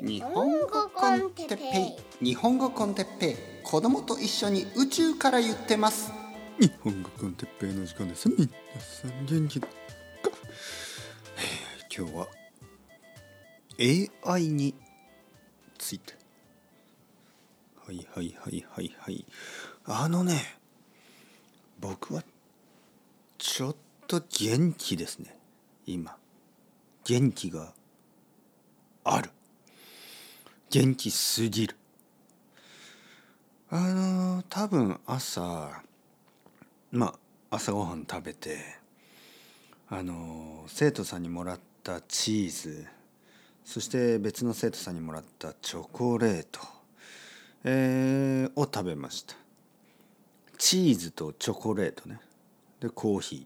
日本語コンテッペイ日本語コンテッペイ子供と一緒に宇宙から言ってます日本語コンテッペイの時間です。皆さん元気か、今日は AI について。はいはいはいはいはい。あのね、僕はちょっと元気ですね。今。元気がある。元気すぎる。あの多分朝まあ朝ごはん食べてあの生徒さんにもらったチーズそして別の生徒さんにもらったチョコレート、えーを食べました。チーズとチョコレートね。でコーヒー。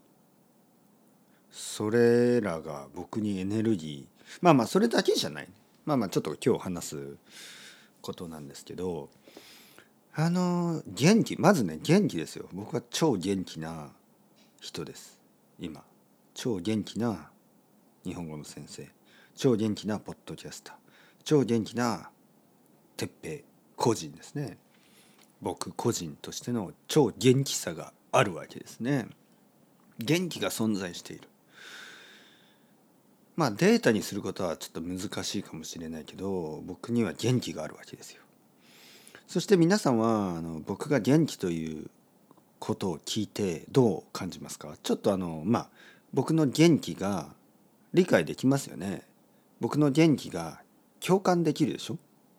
それらが僕にエネルギー。まあまあそれだけじゃない。まあまあちょっと今日話すことなんですけどあの元気まずね元気ですよ。僕は超元気な人です。今。超元気な日本語の先生。超元気なポッドキャスター。超元気な鉄平個人ですね。僕個人としての超元気さがあるわけですね。元気が存在している。まあデータにすることはちょっと難しいかもしれないけど僕には元気があるわけですよ。そして皆さんはあの僕が元気ということを聞いてどう感じますか？ちょっとあのまあ僕の元気が理解できますよね。僕の元気が共感できるでしょ？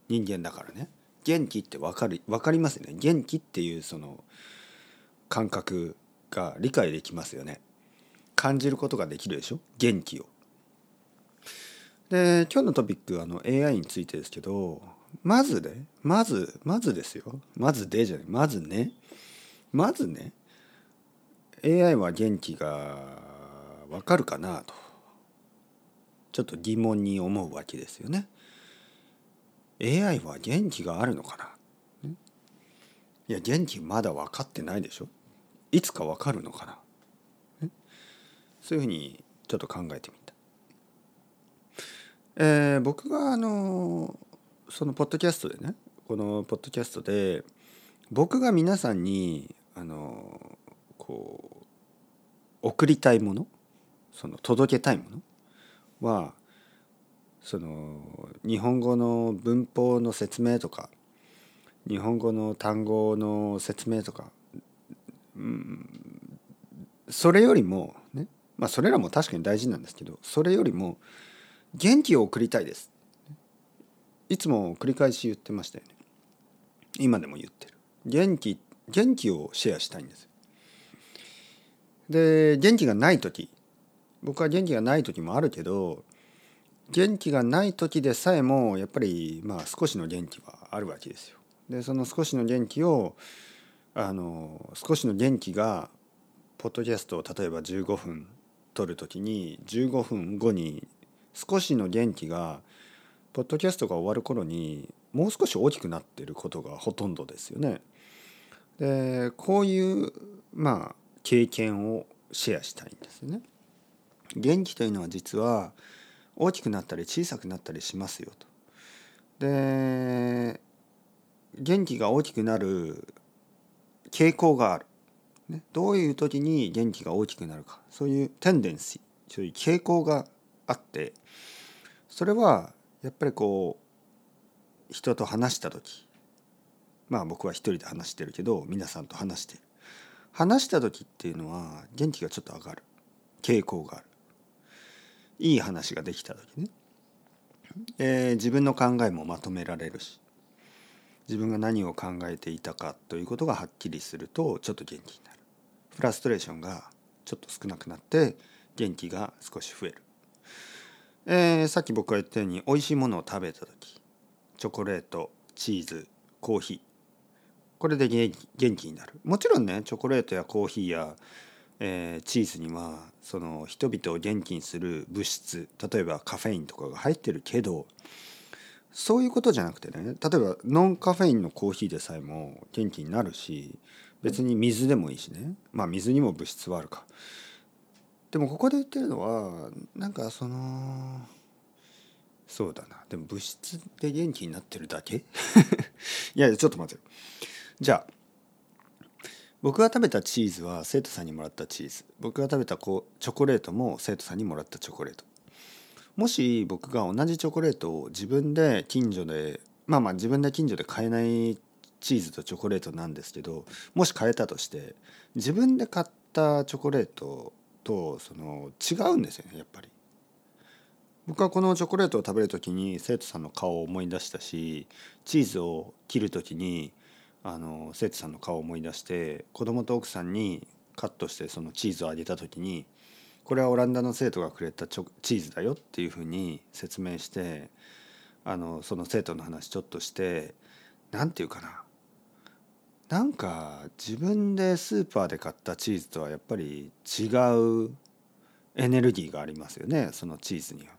人間だからね。元気って分かる分かりますよね。元気っていうその感覚が理解できますよね。感じることができるでしょ？元気を。で今日のトピックあの AI についてですけどまずねまずまずですよ。まずでじゃない。まずね。まずね AI は元気がわかるかなと。ちょっと疑問に思うわけですよね。AI は元気があるのかな？いや元気まだ分かってないでしょ。いつか分かるのかな？そういうふうにちょっと考えてみたえー僕があのそのポッドキャストでねこのポッドキャストで僕が皆さんにあのこう送りたいものその届けたいものはその日本語の文法の説明とか日本語の単語の説明とか、うん、それよりもねまあそれらも確かに大事なんですけどそれよりも元気を送りたいです。いつも繰り返し言ってましたよね。今でも言ってる。元気元気をシェアしたいんですで元気がない時。僕は元気がない時もあるけど元気がない時でさえもやっぱりまあ少しの元気はあるわけですよ。でその少しの元気をあの少しの元気がポッドキャストを例えば15分撮る時に15分後に少しの元気がポッドキャストが終わる頃にもう少し大きくなってることがほとんどですよね。でこういうまあ経験をシェアしたいんですよね。元気というのは実は大きくなったり小さくなったりしますよと。で元気が大きくなる傾向がある。ね、どういう時に元気が大きくなるかそういうテンデンシーそういう傾向があってそれはやっぱりこう人と話した時まあ僕は一人で話してるけど皆さんと話してる話した時っていうのは元気がちょっと上がる。傾向がある。いい話ができた時ね、えー自分の考えもまとめられるし自分が何を考えていたかということがはっきりするとちょっと元気になる。フラストレーションがちょっと少なくなって元気が少し増える。えーさっき僕が言ったように美味しいものを食べた時チョコレートチーズコーヒー。これで元気になる。もちろんねチョコレートやコーヒーや、えーチーズにはその人々を元気にする物質例えばカフェインとかが入ってるけどそういうことじゃなくてね例えばノンカフェインのコーヒーでさえも元気になるし別に水でもいいしね。まあ水にも物質はあるか。でもここで言ってるのはなんかそのそうだな。でも物質で元気になってるだけ？いやいやちょっと待ってじゃあ僕が食べたチーズは生徒さんにもらったチーズ。僕が食べたこうチョコレートも生徒さんにもらったチョコレート。もし僕が同じチョコレートを自分で近所でまあまあ自分で近所で買えないチーズとチョコレートなんですけどもし買えたとして自分で買ったチョコレートとその違うんですよねやっぱり。僕はこのチョコレートを食べる時に生徒さんの顔を思い出したしチーズを切る時にあの生徒さんの顔を思い出して子供と奥さんにカットしてそのチーズをあげた時にこれはオランダの生徒がくれたチョチーズだよっていうふうに説明してあのその生徒の話ちょっとして何て言うかななんか自分でスーパーで買ったチーズとはやっぱり違うエネルギーがありますよねそのチーズには。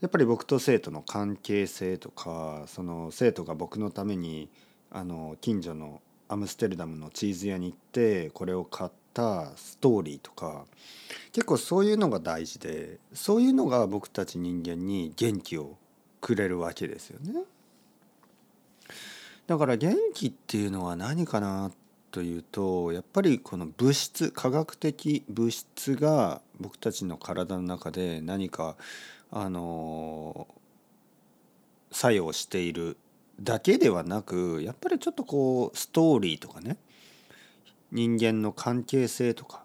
やっぱり僕と生徒の関係性とかその生徒が僕のためにあの近所のアムステルダムのチーズ屋に行ってこれを買ったストーリーとか結構そういうのが大事でそういうのが僕たち人間に元気をくれるわけですよね。だから元気っていうのは何かなというとやっぱりこの物質科学的物質が僕たちの体の中で何かあの作用しているだけではなくやっぱりちょっとこうストーリーとかね人間の関係性とか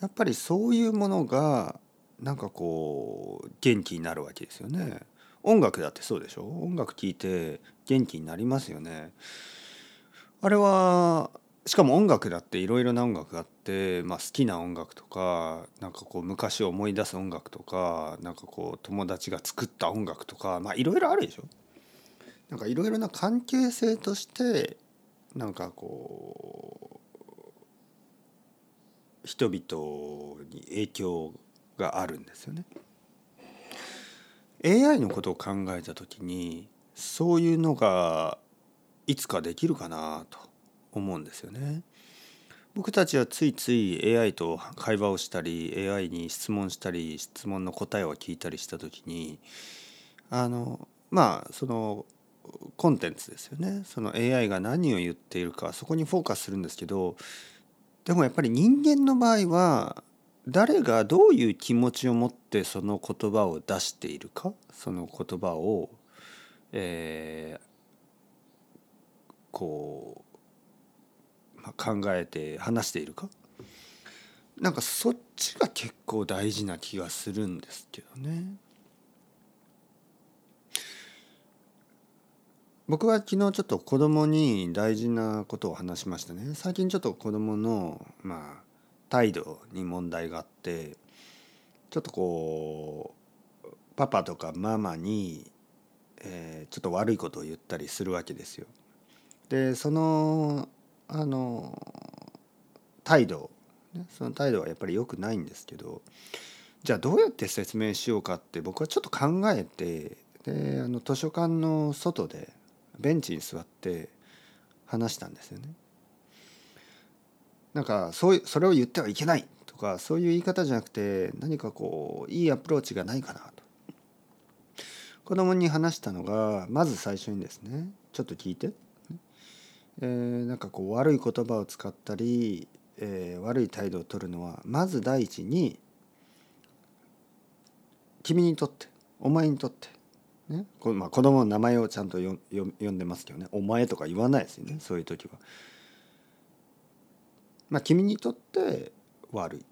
やっぱりそういうものがなんかこう元気になるわけですよね。音楽だってそうでしょ？音楽聴いて元気になりますよね。あれはしかも音楽だっていろいろな音楽があって、まあ、好きな音楽とかなんかこう昔を思い出す音楽とかなんかこう友達が作った音楽とかまあいろいろあるでしょ？なんかいろいろな関係性としてなんかこう人々に影響があるんですよね。AI のことを考えた時にそういうのがいつかできるかなと思うんですよね。僕たちはついつい AI と会話をしたり AI に質問したり質問の答えを聞いたりした時にあのまあそのコンテンツですよねその AI が何を言っているかそこにフォーカスするんですけどでもやっぱり人間の場合は誰がどういう気持ちを持ってその言葉を出しているかその言葉を、えー、こう、まあ、考えて話しているかなんかそっちが結構大事な気がするんですけどね。僕は昨日ちょっと子供に大事なことを話しましたね。最近ちょっと子供のまあ態度に問題があってちょっとこうパパとかママに、えー、ちょっと悪いことを言ったりするわけですよ。でそのあの態度、その態度はやっぱり良くないんですけどじゃあどうやって説明しようかって僕はちょっと考えてであの図書館の外でベンチに座って話したんですよね。なんかそうそれを言ってはいけないとかそういう言い方じゃなくて何かこういいアプローチがないかなと。子供に話したのがまず最初にですねちょっと聞いて、えー、なんかこう悪い言葉を使ったり、えー、悪い態度を取るのはまず第一に君にとってお前にとってね。こまあ、子供の名前をちゃんと呼んでますけどね「お前」とか言わないですよねそういう時は。まあ、君にとって悪い。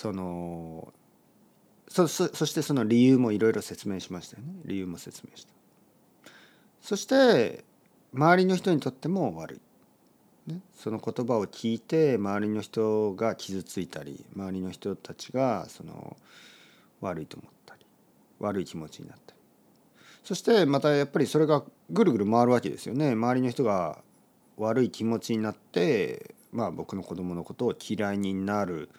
そのそそそしてその理由もいろいろ説明しましたよね理由も説明した。そして周りの人にとっても悪い。ね、その言葉を聞いて周りの人が傷ついたり周りの人たちがその悪いと思ったり悪い気持ちになったりそしてまたやっぱりそれがぐるぐる回るわけですよね周りの人が悪い気持ちになってまあ僕の子供のことを嫌いになる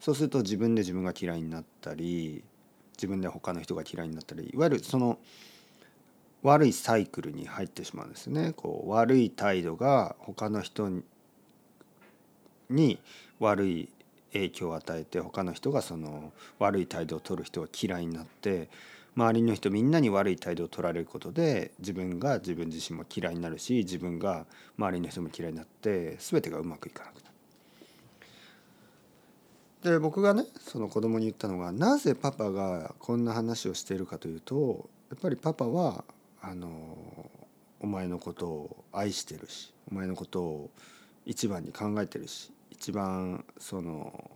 そうすると自分で自分が嫌いになったり自分で他の人が嫌いになったりいわゆるその悪いサイクルに入ってしまうんですね。こう悪い態度が他の人に悪い影響を与えて他の人がその悪い態度を取る人が嫌いになって周りの人みんなに悪い態度を取られることで自分が自分自身も嫌いになるし自分が周りの人も嫌いになって全てがうまくいかなくなる。で僕がねその子供に言ったのがなぜパパがこんな話をしているかというとやっぱりパパはあのお前のことを愛してるしお前のことを一番に考えてるし一番その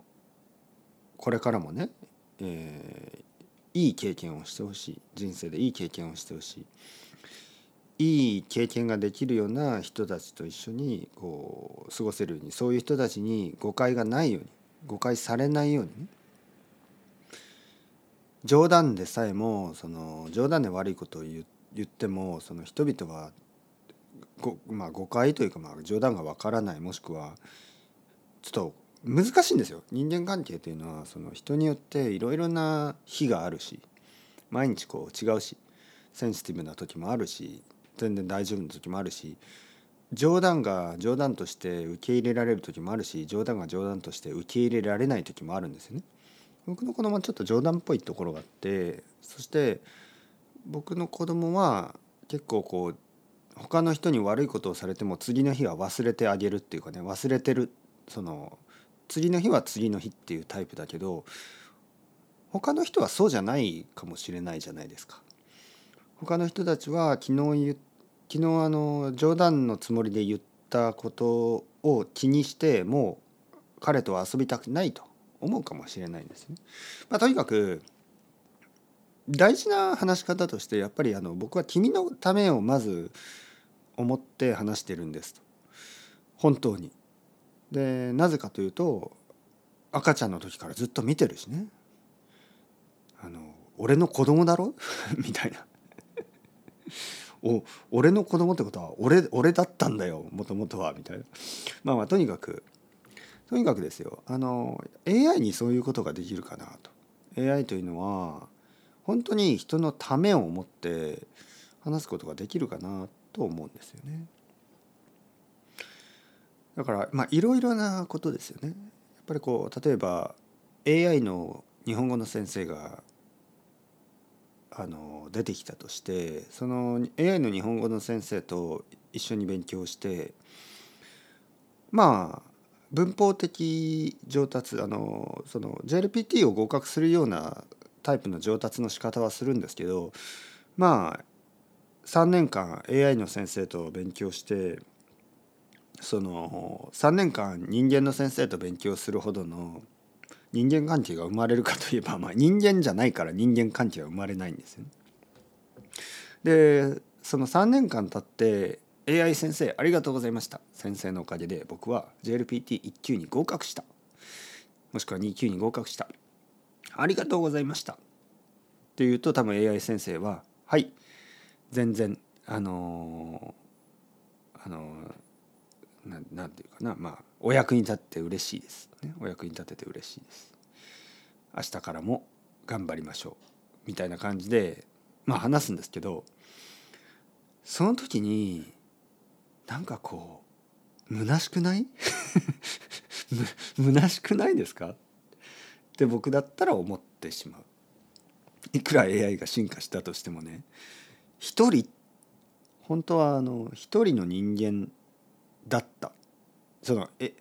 これからもね、えー、いい経験をしてほしい。人生でいい経験をしてほしい。いい経験ができるような人たちと一緒にこう過ごせるようにそういう人たちに誤解がないように誤解されないようにね冗談でさえもその冗談で悪いことを言ってもその人々はご、まあ、誤解というかまあ冗談がわからないもしくはちょっと難しいんですよ人間関係というのはその人によっていろいろな日があるし毎日こう違うしセンシティブな時もあるし全然大丈夫な時もあるし冗談が冗談として受け入れられる時もあるし冗談が冗談として受け入れられない時もあるんですよね。僕の子供はちょっと冗談っぽいところがあってそして僕の子供は結構こう他の人に悪いことをされても次の日は忘れてあげるっていうかね忘れてるその次の日は次の日っていうタイプだけど他の人はそうじゃないかもしれないじゃないですか。他の人たちは昨日昨日あの冗談のつもりで言ったことを気にしてもう彼とは遊びたくないと思うかもしれないんですね。まあ、とにかく大事な話し方としてやっぱりあの僕は君のためをまず思って話してるんですと本当に。でなぜかというと赤ちゃんの時からずっと見てるしね。あの俺の子供だろ？みたいな。お俺の子供ってことは俺俺だったんだよもともとはみたいな。まあまあとにかくとにかくですよ。あの AI にそういうことができるかなと。AI というのは本当に人のためを思って話すことができるかなと思うんですよね。だからまあいろいろなことですよね。やっぱりこう例えば AI の日本語の先生があの出てきたとしてその AI の日本語の先生と一緒に勉強してまあ文法的上達あのその JLPT を合格するようなタイプの上達の仕方はするんですけどまあ3年間 AI の先生と勉強してその3年間人間の先生と勉強するほどの人間関係が生まれるかといえば、まあ、人間じゃないから人間関係は生まれないんですよ、ね。でその3年間経って AI 先生ありがとうございました。先生のおかげで僕は JLPT1 級に合格した。もしくは2級に合格した。ありがとうございました。って言うと多分 AI 先生ははい。全然あのー、あのー、ななんていうかなまあお役に立って嬉しいです、ね、お役に立てて嬉しいです。明日からも頑張りましょう。みたいな感じでまあ話すんですけどその時になんかこう虚しくない？虚しくないですか？って僕だったら思ってしまう。いくら AI が進化したとしてもね一人本当はあの一人の人間だった。そのえ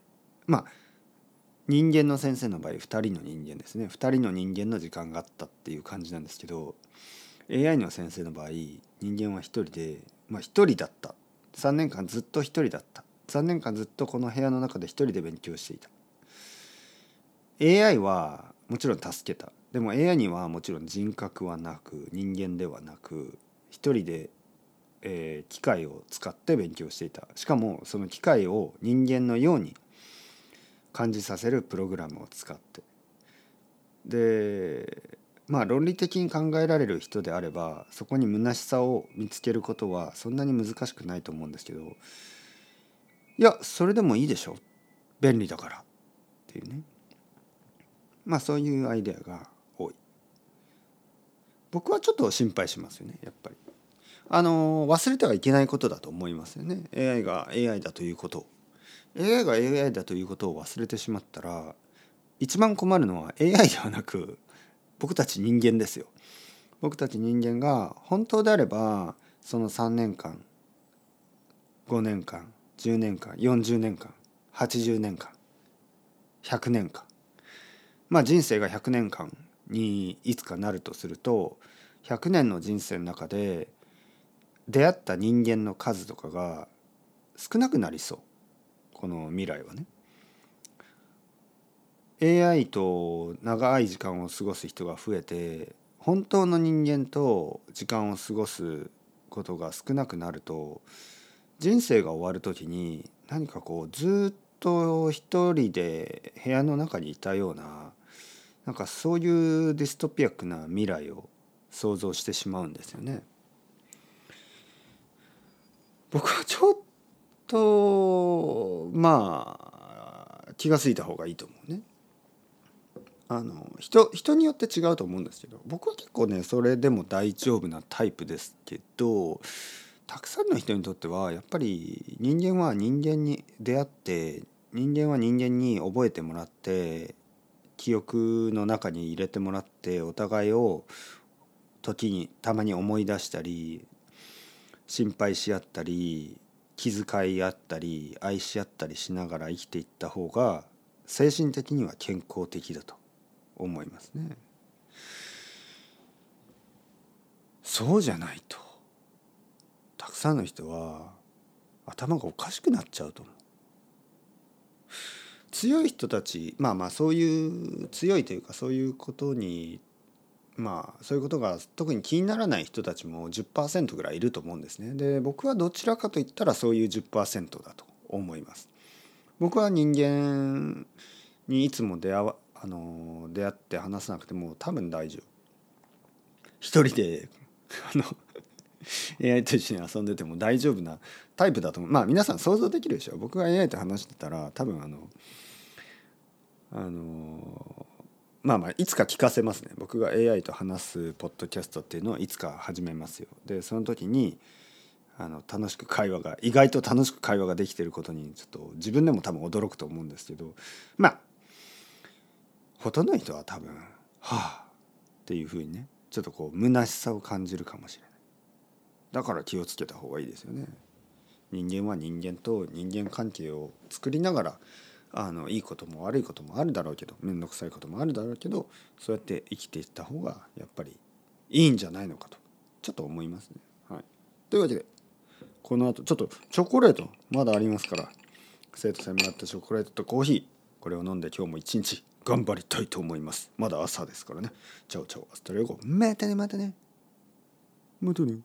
まあ人間の先生の場合2人の人間ですね。2人の人間の時間があったっていう感じなんですけど AI の先生の場合人間は1人でまあ1人だった。3年間ずっと1人だった。3年間ずっとこの部屋の中で1人で勉強していた。AI はもちろん助けた。でも AI にはもちろん人格はなく人間ではなく一人で、えー、機械を使って勉強していた。しかもその機械を人間のように感じさせるプログラムを使って。でまあ論理的に考えられる人であればそこに虚しさを見つけることはそんなに難しくないと思うんですけどいやそれでもいいでしょ。便利だから。っていうね。まあそういうアイデアが多い。僕はちょっと心配しますよねやっぱり。あの忘れてはいけないことだと思いますよね。AI が AI だということ。AI が AI だということを忘れてしまったら一番困るのは AI ではなく僕たち人間ですよ。僕たち人間が本当であればその3年間5年間10年間40年間80年間100年間。まあ人生が100年間にいつかなるとすると100年の人生の中で出会った人間の数とかが少なくなりそうこの未来はね。AI と長い時間を過ごす人が増えて本当の人間と時間を過ごすことが少なくなると人生が終わる時に何かこうずっと一人で部屋の中にいたようななんかそういうディストピアックな未来を想像してしまうんですよね。僕はちょっとまあ気が付いた方がいいと思うね。あの人人によって違うと思うんですけど僕は結構ねそれでも大丈夫なタイプですけどたくさんの人にとってはやっぱり人間は人間に出会って人間は人間に覚えてもらって記憶の中に入れてもらってお互いを時にたまに思い出したり心配し合ったり気遣い合ったり愛し合ったりしながら生きていった方が精神的には健康的だと思いますね。そうじゃないとたくさんの人は頭がおかしくなっちゃうと思う。強い人たちまあまあそういう強いというかそういうことにまあそういうことが特に気にならない人たちも10%ぐらいいると思うんですね。で僕はどちらかといったらそういう10%だと思います。僕は人間にいつも出会わあの出会って話さなくても多分大丈夫。一人で あの AI と一緒に遊んでても大丈夫なタイプだと思うまあ皆さん想像できるでしょ僕が AI と話してたら多分あのあのまあまあいつか聞かせますね。僕が AI と話すポッドキャストっていうのをいつか始めますよ。でその時にあの楽しく会話が意外と楽しく会話ができてることにちょっと自分でも多分驚くと思うんですけどまあほとんどの人は多分「はあ」っていうふうにねちょっとこう虚しさを感じるかもしれない。だから気をつけた方がいいですよね。人間は人間と人間関係を作りながらあのいいことも悪いこともあるだろうけど面倒くさいこともあるだろうけどそうやって生きていった方がやっぱりいいんじゃないのかとちょっと思いますね。はい、というわけでこの後ちょっとチョコレートまだありますから生徒さんにもらったチョコレートとコーヒーこれを飲んで今日も一日頑張りたいと思います。まだ朝ですからね。チャオチャオアストレゴ。またねまたね。またね。